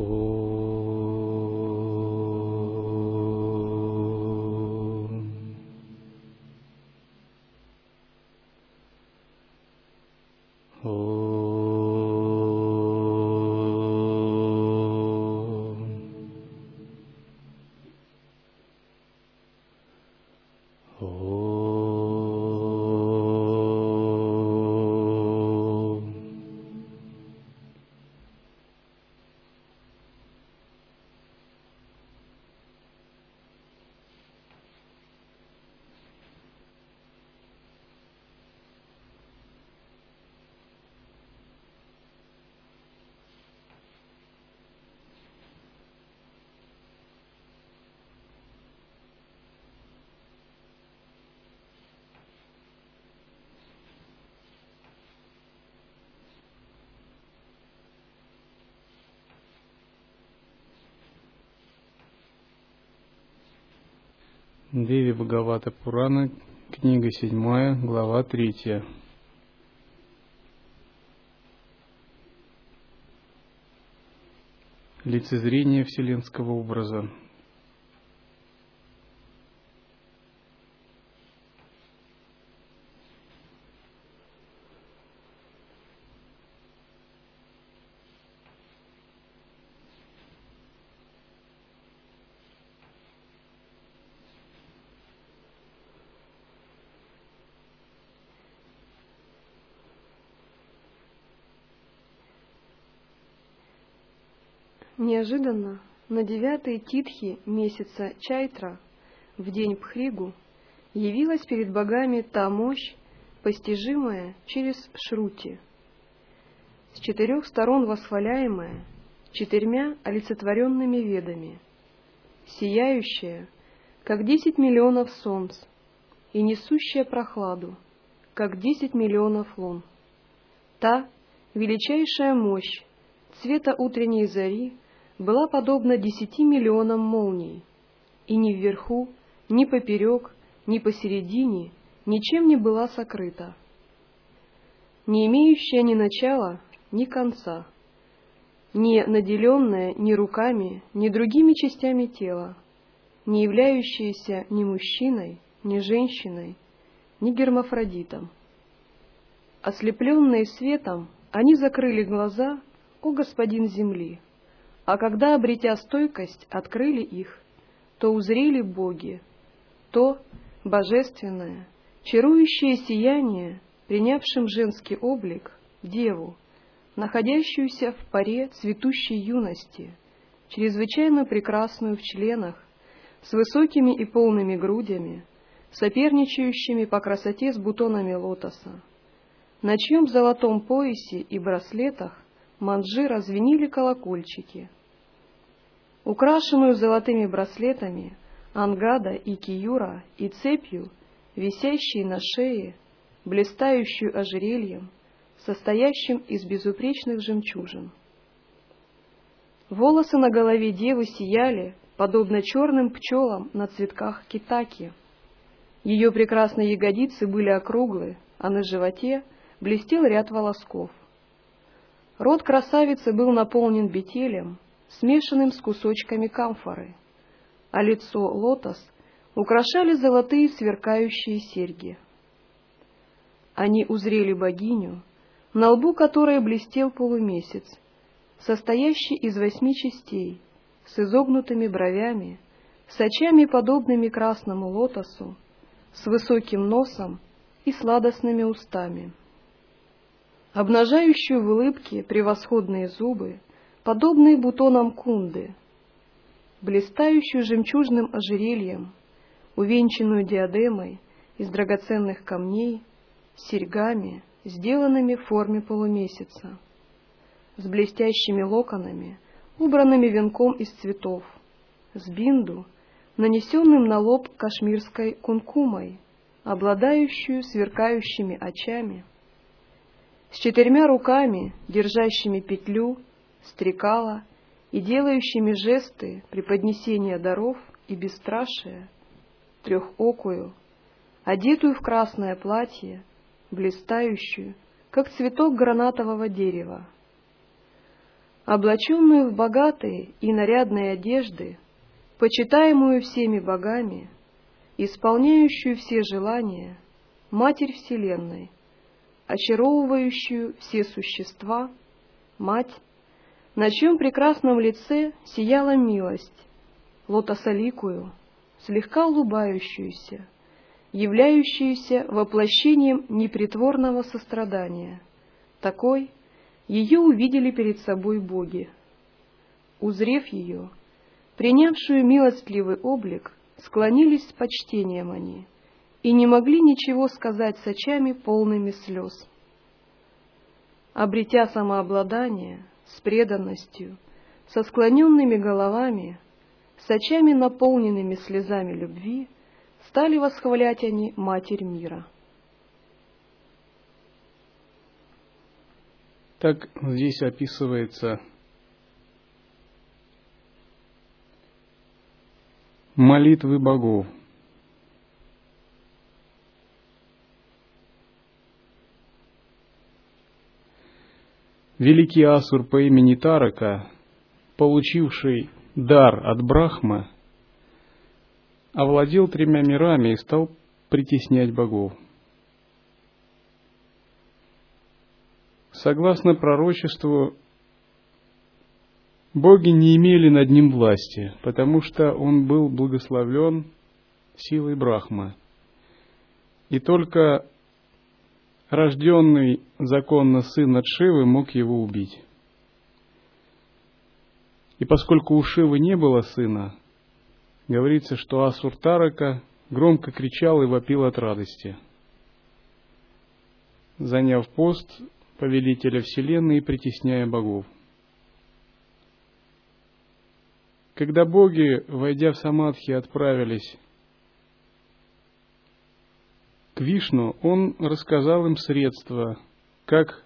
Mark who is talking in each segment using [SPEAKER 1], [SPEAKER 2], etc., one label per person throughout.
[SPEAKER 1] Oh. Деви Бхагавата Пурана, книга седьмая, глава третья. Лицезрение вселенского образа.
[SPEAKER 2] Неожиданно на девятой титхи месяца Чайтра, в день Пхригу, явилась перед богами та мощь, постижимая через Шрути, с четырех сторон восхваляемая четырьмя олицетворенными ведами, сияющая, как десять миллионов солнц, и несущая прохладу, как десять миллионов лун. Та величайшая мощь цвета утренней зари — была подобна десяти миллионам молний, и ни вверху, ни поперек, ни посередине ничем не была сокрыта, не имеющая ни начала, ни конца, не наделенная ни руками, ни другими частями тела, не являющаяся ни мужчиной, ни женщиной, ни гермафродитом. Ослепленные светом, они закрыли глаза, о господин земли, а когда, обретя стойкость, открыли их, то узрели боги, то божественное, чарующее сияние, принявшим женский облик, деву, находящуюся в паре цветущей юности, чрезвычайно прекрасную в членах, с высокими и полными грудями, соперничающими по красоте с бутонами лотоса, на чьем золотом поясе и браслетах манжи развенили колокольчики — украшенную золотыми браслетами, ангада и киюра и цепью, висящей на шее, блистающую ожерельем, состоящим из безупречных жемчужин. Волосы на голове девы сияли, подобно черным пчелам на цветках китаки. Ее прекрасные ягодицы были округлы, а на животе блестел ряд волосков. Рот красавицы был наполнен бетелем, смешанным с кусочками камфоры, а лицо лотос украшали золотые сверкающие серьги. Они узрели богиню, на лбу которой блестел полумесяц, состоящий из восьми частей, с изогнутыми бровями, с очами, подобными красному лотосу, с высоким носом и сладостными устами. Обнажающую в улыбке превосходные зубы, подобные бутонам кунды, блистающую жемчужным ожерельем, увенчанную диадемой из драгоценных камней, серьгами, сделанными в форме полумесяца, с блестящими локонами, убранными венком из цветов, с бинду, нанесенным на лоб кашмирской кункумой, обладающую сверкающими очами, с четырьмя руками, держащими петлю стрекала и делающими жесты преподнесения даров и бесстрашие трехокую, одетую в красное платье, блистающую, как цветок гранатового дерева. облаченную в богатые и нарядные одежды, почитаемую всеми богами, исполняющую все желания, Матерь Вселенной, очаровывающую все существа, Мать, на чьем прекрасном лице сияла милость, лотосоликую, слегка улыбающуюся, являющуюся воплощением непритворного сострадания. Такой ее увидели перед собой боги. Узрев ее, принявшую милостливый облик, склонились с почтением они и не могли ничего сказать с очами полными слез. Обретя самообладание, с преданностью, со склоненными головами, с очами, наполненными слезами любви, стали восхвалять они Матерь мира.
[SPEAKER 1] Так здесь описывается молитвы богов. Великий Асур по имени Тарака, получивший дар от Брахма, овладел тремя мирами и стал притеснять богов. Согласно пророчеству, боги не имели над ним власти, потому что он был благословлен силой Брахма. И только рожденный законно сын от Шивы мог его убить. И поскольку у Шивы не было сына, говорится, что Асур Тарака громко кричал и вопил от радости. Заняв пост повелителя Вселенной и притесняя богов. Когда боги, войдя в Самадхи, отправились к Вишну, он рассказал им средства, как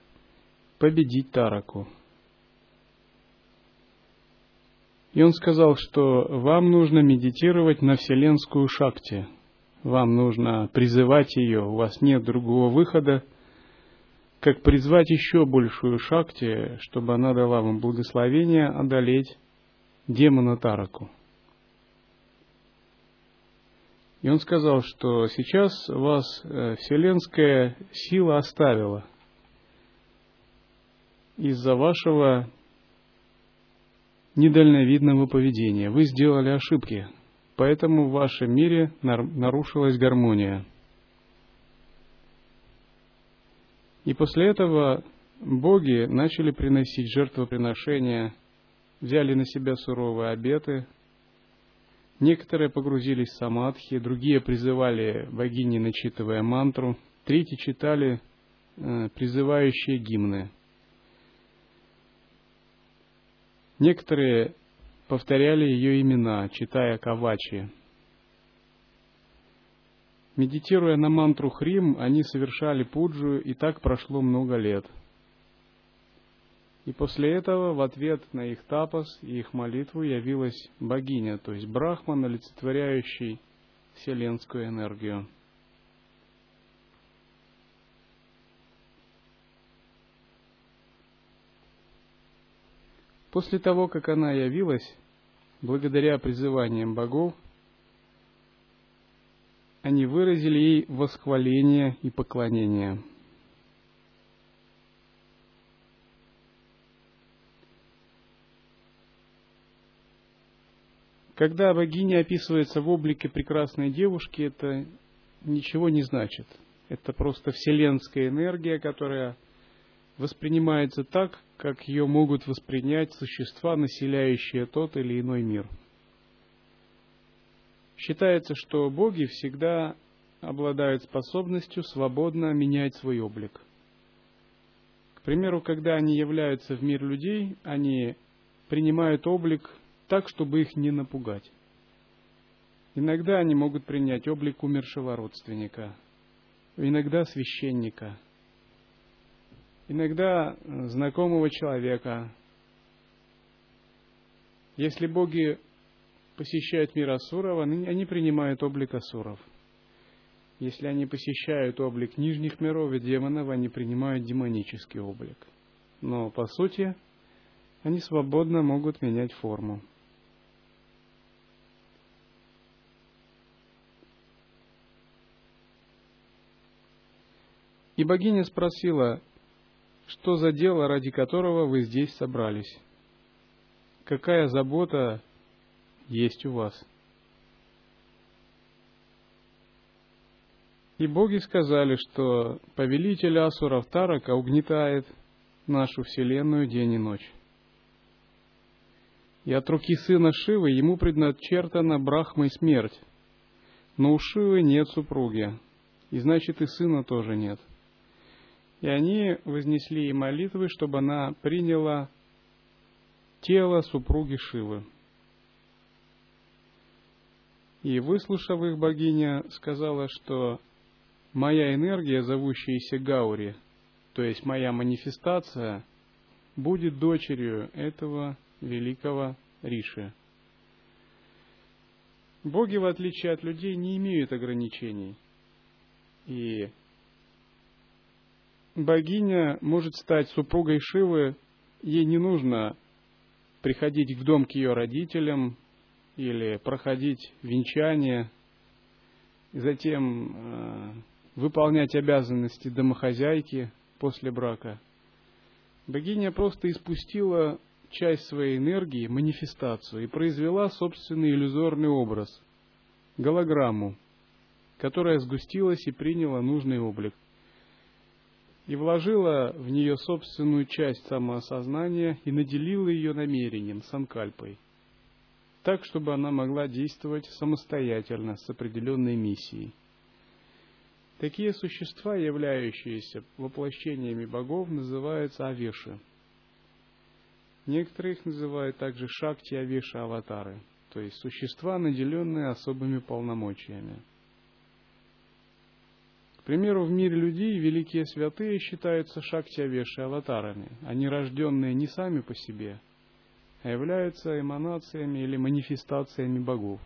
[SPEAKER 1] победить Тараку – И он сказал, что вам нужно медитировать на вселенскую шакти. Вам нужно призывать ее, у вас нет другого выхода, как призвать еще большую шакти, чтобы она дала вам благословение одолеть демона Тараку. И он сказал, что сейчас вас э, вселенская сила оставила из-за вашего недальновидного поведения. Вы сделали ошибки, поэтому в вашем мире нарушилась гармония. И после этого боги начали приносить жертвоприношения, взяли на себя суровые обеты. Некоторые погрузились в самадхи, другие призывали богини, начитывая мантру, третьи читали э, призывающие гимны – Некоторые повторяли ее имена, читая кавачи. Медитируя на мантру Хрим, они совершали пуджу, и так прошло много лет. И после этого, в ответ на их тапос и их молитву, явилась богиня, то есть Брахман, олицетворяющий вселенскую энергию. После того, как она явилась, благодаря призываниям богов, они выразили ей восхваление и поклонение. Когда богиня описывается в облике прекрасной девушки, это ничего не значит. Это просто вселенская энергия, которая воспринимается так, как ее могут воспринять существа, населяющие тот или иной мир. Считается, что боги всегда обладают способностью свободно менять свой облик. К примеру, когда они являются в мир людей, они принимают облик так, чтобы их не напугать. Иногда они могут принять облик умершего родственника, иногда священника – иногда знакомого человека. Если боги посещают мир Асуров, они принимают облик Асуров. Если они посещают облик нижних миров и демонов, они принимают демонический облик. Но, по сути, они свободно могут менять форму. И богиня спросила, что за дело, ради которого вы здесь собрались? Какая забота есть у вас? И боги сказали, что повелитель Асуров Тарака угнетает нашу вселенную день и ночь. И от руки сына Шивы ему предначертана Брахмой смерть. Но у Шивы нет супруги, и значит и сына тоже нет. И они вознесли ей молитвы, чтобы она приняла тело супруги Шивы. И выслушав их, богиня сказала, что моя энергия, зовущаяся Гаури, то есть моя манифестация, будет дочерью этого великого Риши. Боги, в отличие от людей, не имеют ограничений. И богиня может стать супругой Шивы, ей не нужно приходить в дом к ее родителям или проходить венчание, затем э, выполнять обязанности домохозяйки после брака. Богиня просто испустила часть своей энергии, манифестацию, и произвела собственный иллюзорный образ, голограмму, которая сгустилась и приняла нужный облик, и вложила в нее собственную часть самоосознания и наделила ее намерением, санкальпой, так, чтобы она могла действовать самостоятельно с определенной миссией. Такие существа, являющиеся воплощениями богов, называются авеши – Некоторые их называют также шакти авиша аватары, то есть существа, наделенные особыми полномочиями. К примеру, в мире людей великие святые считаются шакти авеши аватарами. Они рожденные не сами по себе, а являются эманациями или манифестациями богов.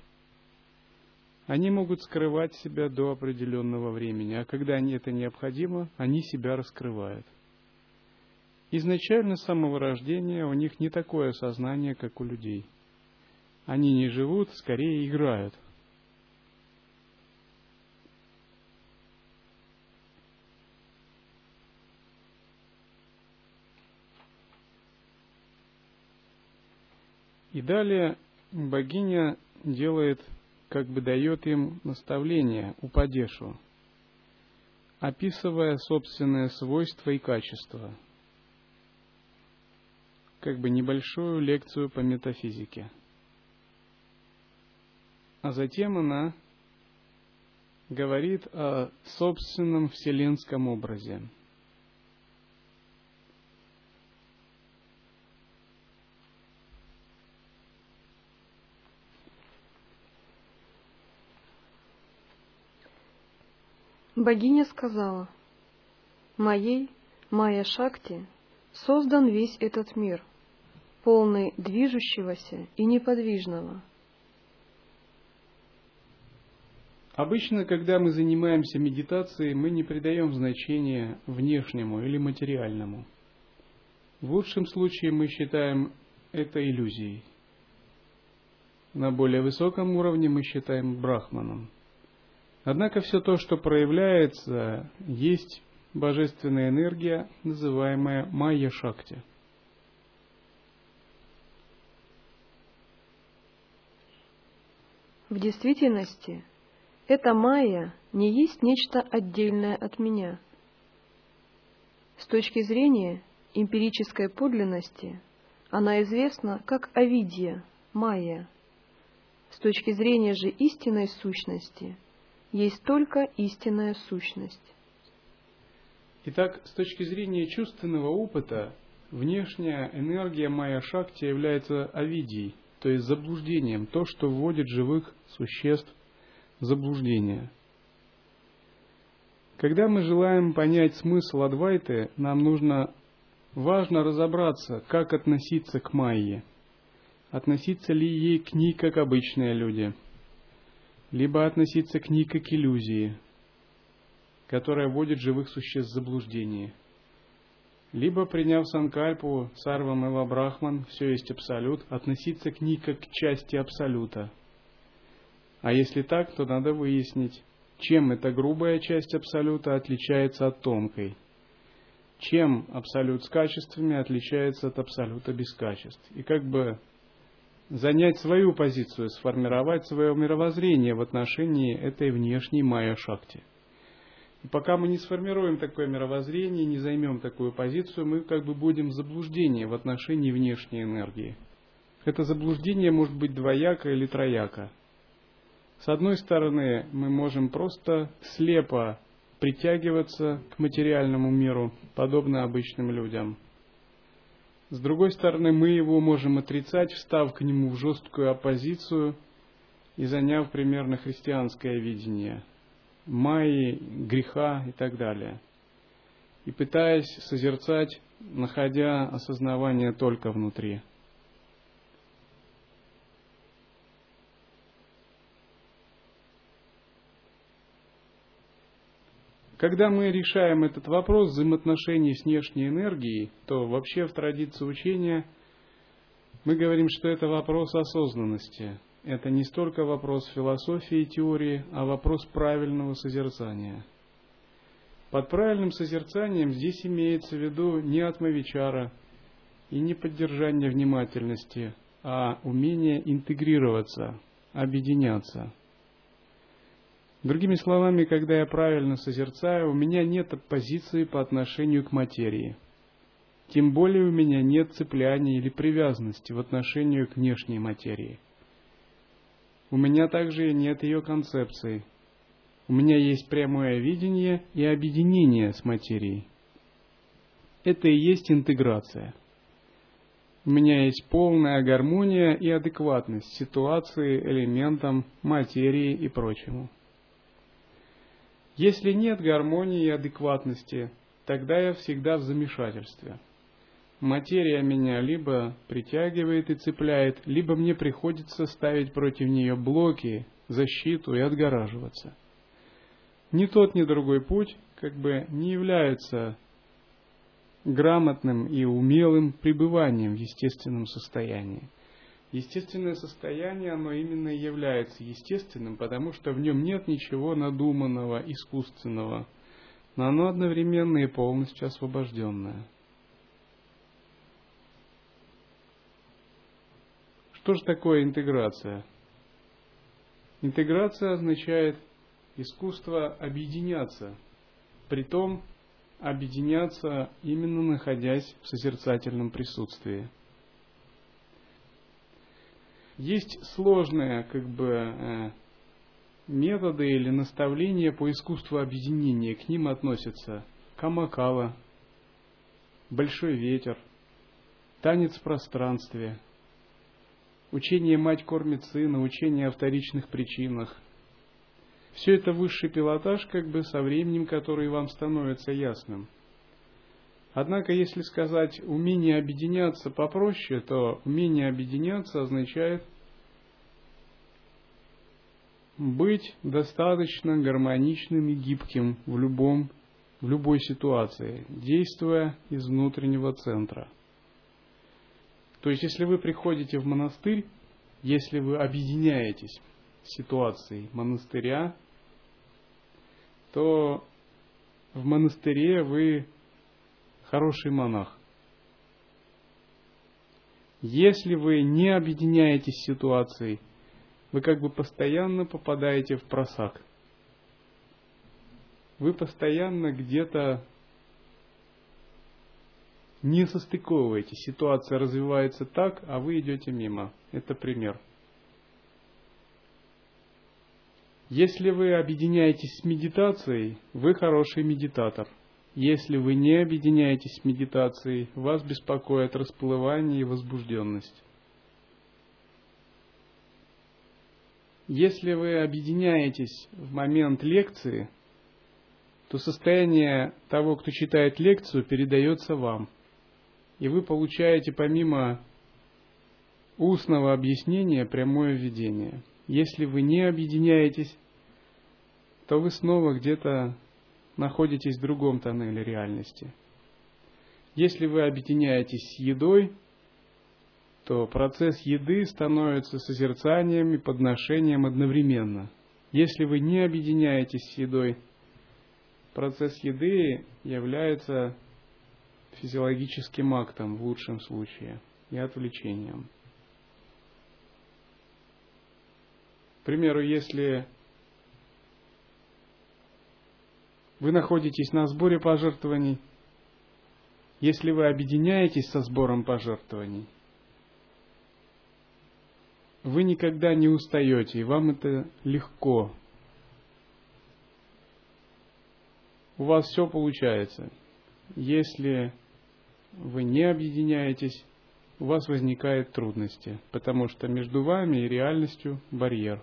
[SPEAKER 1] Они могут скрывать себя до определенного времени, а когда это необходимо, они себя раскрывают. Изначально с самого рождения у них не такое сознание, как у людей. Они не живут, скорее играют. И далее богиня делает, как бы дает им наставление, упадешу, описывая собственные свойства и качества – как бы небольшую лекцию по метафизике. А затем она говорит о собственном вселенском образе.
[SPEAKER 2] Богиня сказала, «Моей, Майя Шакти, создан весь этот мир – полный движущегося и неподвижного.
[SPEAKER 1] Обычно, когда мы занимаемся медитацией, мы не придаем значения внешнему или материальному. В лучшем случае мы считаем это иллюзией. На более высоком уровне мы считаем брахманом. Однако все то, что проявляется, есть божественная энергия, называемая майя-шакти –
[SPEAKER 2] В действительности, эта майя не есть нечто отдельное от меня. С точки зрения эмпирической подлинности, она известна как авидия, майя. С точки зрения же истинной сущности, есть только истинная сущность.
[SPEAKER 1] Итак, с точки зрения чувственного опыта, внешняя энергия майя шакти является авидией – то есть заблуждением, то, что вводит живых существ в заблуждение. Когда мы желаем понять смысл Адвайты, нам нужно важно разобраться, как относиться к Майе. Относиться ли ей к ней, как обычные люди, либо относиться к ней как иллюзии, которая вводит живых существ в заблуждение. либо приняв санкальпу сарвам и брахман, все есть абсолют, относиться к ней как к части абсолюта. А если так, то надо выяснить, чем эта грубая часть абсолюта отличается от тонкой. Чем абсолют с качествами отличается от абсолюта без качеств. И как бы занять свою позицию, сформировать свое мировоззрение в отношении этой внешней майя-шакти – и пока мы не сформируем такое мировоззрение, не займем такую позицию, мы как бы будем в заблуждении в отношении внешней энергии. Это заблуждение может быть двояко или трояко. С одной стороны, мы можем просто слепо притягиваться к материальному миру, подобно обычным людям. С другой стороны, мы его можем отрицать, встав к нему в жесткую оппозицию и заняв примерно христианское видение – майи, греха и так далее. И пытаясь созерцать, находя осознавание только внутри. Когда мы решаем этот вопрос взаимоотношений с внешней энергией, то вообще в традиции учения мы говорим, что это вопрос осознанности это не столько вопрос философии и теории, а вопрос правильного созерцания. Под правильным созерцанием здесь имеется в виду не атмавичара и не поддержание внимательности, а умение интегрироваться, объединяться. Другими словами, когда я правильно созерцаю, у меня нет позиции по отношению к материи. Тем более у меня нет цепляния или привязанности в отношению к внешней материи – у меня также нет ее концепции. У меня есть прямое видение и объединение с материей. Это и есть интеграция. У меня есть полная гармония и адекватность ситуации, элементам, материи и прочему. Если нет гармонии и адекватности, тогда я всегда в замешательстве – материя меня либо притягивает и цепляет, либо мне приходится ставить против нее блоки, защиту и отгораживаться. Ни тот, ни другой путь как бы не является грамотным и умелым пребыванием в естественном состоянии. Естественное состояние, оно именно и является естественным, потому что в нем нет ничего надуманного, искусственного, но оно одновременно и полностью освобожденное. Что же такое интеграция? Интеграция означает искусство объединяться, притом объединяться именно находясь в созерцательном присутствии. Есть сложные как бы э, методы или наставления по искусству объединения. К ним относятся камакала, большой ветер, танец в пространстве, учение «Мать кормит сына», учение о вторичных причинах. Все это высший пилотаж, как бы со временем, который вам становится ясным. Однако, если сказать умение объединяться попроще, то умение объединяться означает быть достаточно гармоничным и гибким в, любом, в любой ситуации, действуя из внутреннего центра – то есть, если вы приходите в монастырь, если вы объединяетесь с ситуацией монастыря, то в монастыре вы хороший монах. Если вы не объединяетесь с ситуацией, вы как бы постоянно попадаете в просак. Вы постоянно где-то не состыковываетесь. Ситуация развивается так, а вы идете мимо. Это пример. Если вы объединяетесь с медитацией, вы хороший медитатор. Если вы не объединяетесь с медитацией, вас беспокоит расплывание и возбужденность. Если вы объединяетесь в момент лекции, то состояние того, кто читает лекцию, передается вам – и вы получаете помимо устного объяснения прямое видение. Если вы не объединяетесь, то вы снова где-то находитесь в другом тоннеле реальности. Если вы объединяетесь с едой, то процесс еды становится созерцанием и подношением одновременно. Если вы не объединяетесь с едой, процесс еды является физиологическим актом в лучшем случае и отвлечением. К примеру, если вы находитесь на сборе пожертвований, если вы объединяетесь со сбором пожертвований, вы никогда не устаете, и вам это легко. У вас все получается. Если вы не объединяетесь, у вас возникают трудности, потому что между вами и реальностью барьер.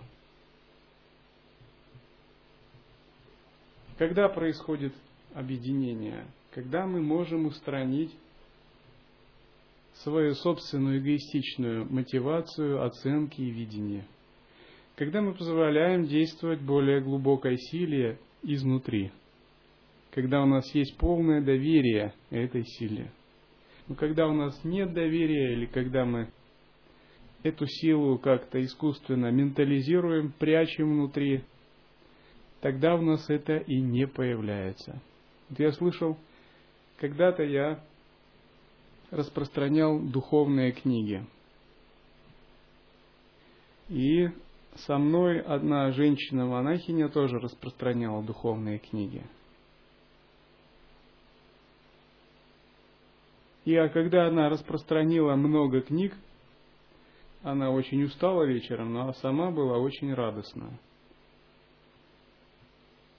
[SPEAKER 1] Когда происходит объединение? Когда мы можем устранить свою собственную эгоистичную мотивацию, оценки и видение. Когда мы позволяем действовать более глубокой силе изнутри. Когда у нас есть полное доверие этой силе. Но когда у нас нет доверия или когда мы эту силу как-то искусственно ментализируем, прячем внутри, тогда у нас это и не появляется. Вот я слышал, когда-то я распространял духовные книги. И со мной одна женщина-монахиня тоже распространяла духовные книги. И а когда она распространила много книг, она очень устала вечером, но сама была очень радостна.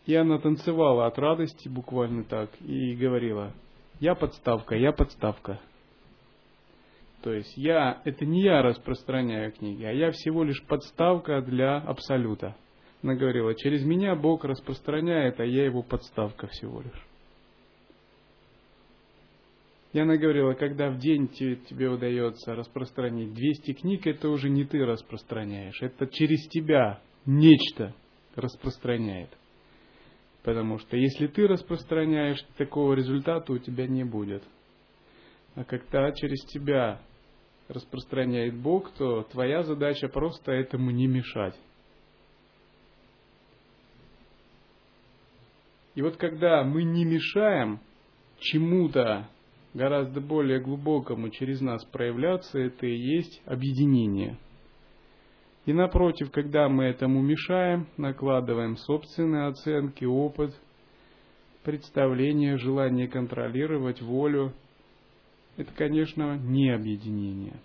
[SPEAKER 1] И она танцевала от радости буквально так и говорила, я подставка, я подставка. То есть я, это не я распространяю книги, а я всего лишь подставка для Абсолюта. Она говорила, через меня Бог распространяет, а я его подставка всего лишь. И она говорила, когда в день тебе, тебе удается распространить 200 книг, это уже не ты распространяешь, это через тебя нечто распространяет. Потому что если ты распространяешь, такого результата у тебя не будет. А когда через тебя распространяет Бог, то твоя задача просто этому не мешать. И вот когда мы не мешаем чему-то гораздо более глубокому через нас проявляться, это и есть объединение. И напротив, когда мы этому мешаем, накладываем собственные оценки, опыт, представление, желание контролировать волю – это, конечно, не объединение.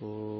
[SPEAKER 1] 어,